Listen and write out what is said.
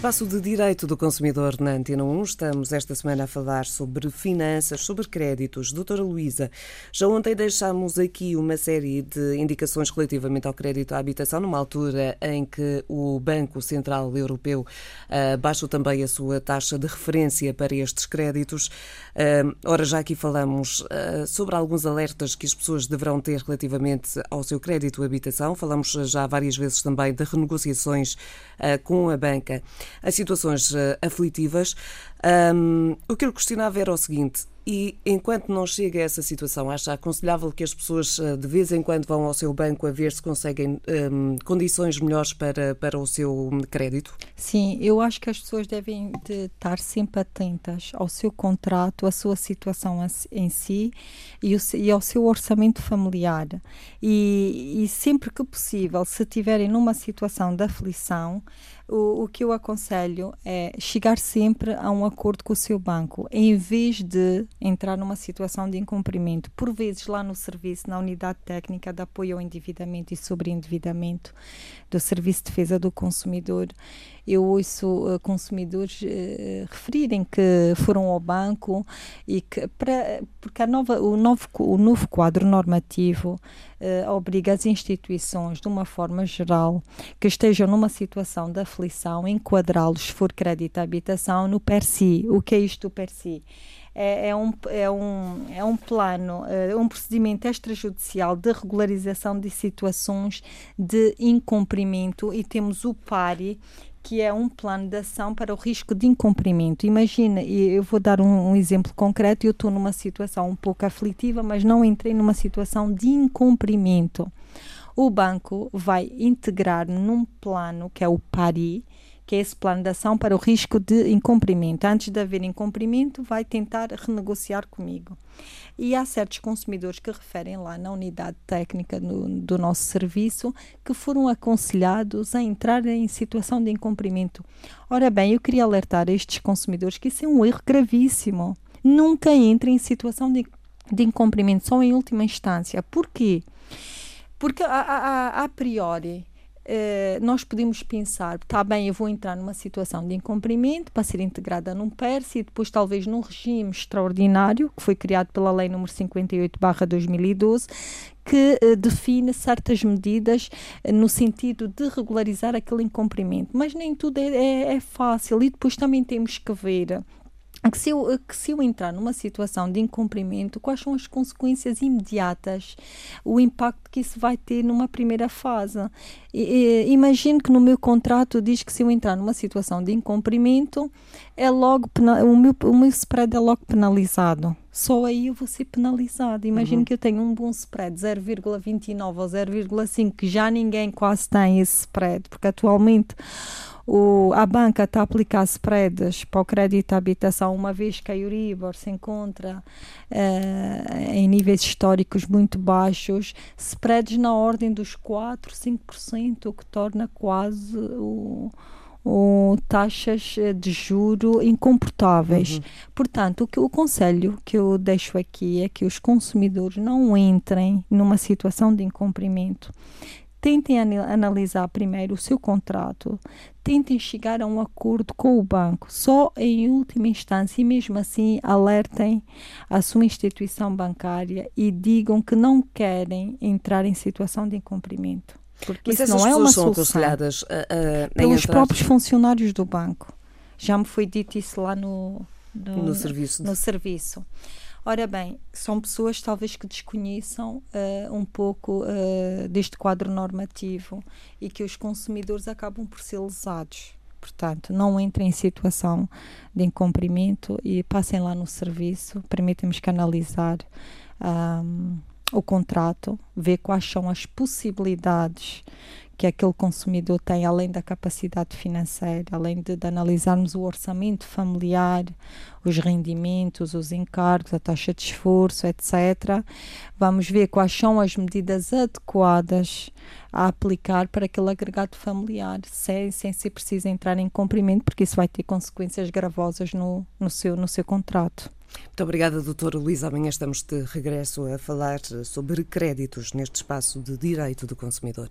Espaço de Direito do Consumidor na Antena 1. Estamos esta semana a falar sobre finanças, sobre créditos. Doutora Luísa, já ontem deixámos aqui uma série de indicações relativamente ao crédito à habitação, numa altura em que o Banco Central Europeu uh, baixou também a sua taxa de referência para estes créditos. Uh, ora, já aqui falamos uh, sobre alguns alertas que as pessoas deverão ter relativamente ao seu crédito à habitação. Falamos já várias vezes também de renegociações com a banca a situações uh, aflitivas. Um, o que eu questionava era o seguinte: e enquanto não chega a essa situação, acha aconselhável que as pessoas uh, de vez em quando vão ao seu banco a ver se conseguem um, condições melhores para, para o seu crédito? Sim, eu acho que as pessoas devem estar sempre atentas ao seu contrato, à sua situação em si e, o, e ao seu orçamento familiar. E, e sempre que possível, se estiverem numa situação de aflição, o, o que eu aconselho é chegar sempre a um acordo com o seu banco, em vez de entrar numa situação de incumprimento. Por vezes, lá no serviço, na unidade técnica de apoio ao endividamento e sobreendividamento do Serviço de Defesa do Consumidor, eu ouço uh, consumidores uh, referirem que foram ao banco e que porque a nova, o, novo, o novo quadro normativo obriga as instituições, de uma forma geral, que estejam numa situação de aflição, enquadrá-los, se for crédito à habitação, no PERSI. O que é isto do PERSI? É, é, um, é, um, é um plano, é um procedimento extrajudicial de regularização de situações de incumprimento e temos o PARI, que é um plano de ação para o risco de incumprimento. Imagina, eu vou dar um, um exemplo concreto, eu estou numa situação um pouco aflitiva, mas não entrei numa situação de incumprimento. O banco vai integrar num plano que é o PARI, que é esse plano de ação para o risco de incumprimento. Antes de haver incumprimento, vai tentar renegociar comigo. E há certos consumidores que referem lá na unidade técnica no, do nosso serviço que foram aconselhados a entrar em situação de incumprimento. Ora bem, eu queria alertar estes consumidores que isso é um erro gravíssimo. Nunca entrem em situação de, de incumprimento, só em última instância. Por quê? Porque a, a, a priori Uh, nós podemos pensar, está bem, eu vou entrar numa situação de incumprimento para ser integrada num PERS e depois talvez num regime extraordinário, que foi criado pela Lei número 58-2012, que uh, define certas medidas uh, no sentido de regularizar aquele incumprimento. Mas nem tudo é, é, é fácil e depois também temos que ver que se, eu, que se eu entrar numa situação de incumprimento, quais são as consequências imediatas, o impacto que isso vai ter numa primeira fase. imagino que no meu contrato diz que se eu entrar numa situação de incumprimento, é logo o meu, o meu spread é logo penalizado. Só aí eu vou ser penalizado. Imagino uhum. que eu tenho um bom spread, 0,29 ou 0,5, que já ninguém quase tem esse spread, porque atualmente o, a banca está a aplicar spreads para o crédito à habitação, uma vez que a Euribor se encontra uh, em níveis históricos muito baixos, spreads na ordem dos 4, 5%, o que torna quase o, o taxas de juro incomportáveis. Uhum. Portanto, o, que, o conselho que eu deixo aqui é que os consumidores não entrem numa situação de incumprimento tentem analisar primeiro o seu contrato, tentem chegar a um acordo com o banco, só em última instância, e mesmo assim alertem a sua instituição bancária e digam que não querem entrar em situação de incumprimento. Porque Mas isso não é uma são solução. aconselhadas a, a, pelos entrar... próprios funcionários do banco. Já me foi dito isso lá no, no, no serviço. No serviço. Ora bem, são pessoas talvez que desconheçam uh, um pouco uh, deste quadro normativo e que os consumidores acabam por ser lesados. Portanto, não entrem em situação de incumprimento e passem lá no serviço, permitem-nos canalizar um, o contrato, ver quais são as possibilidades que aquele consumidor tem, além da capacidade financeira, além de, de, analisarmos o orçamento familiar, os rendimentos, os encargos, a taxa de esforço, etc. Vamos ver quais são as medidas adequadas a aplicar para aquele agregado familiar, sem, sem ser preciso entrar em cumprimento, porque isso vai ter consequências gravosas no, no, seu, no seu contrato. Muito obrigada, doutora Luísa. Amanhã estamos de regresso a falar sobre créditos neste espaço de direito do consumidor.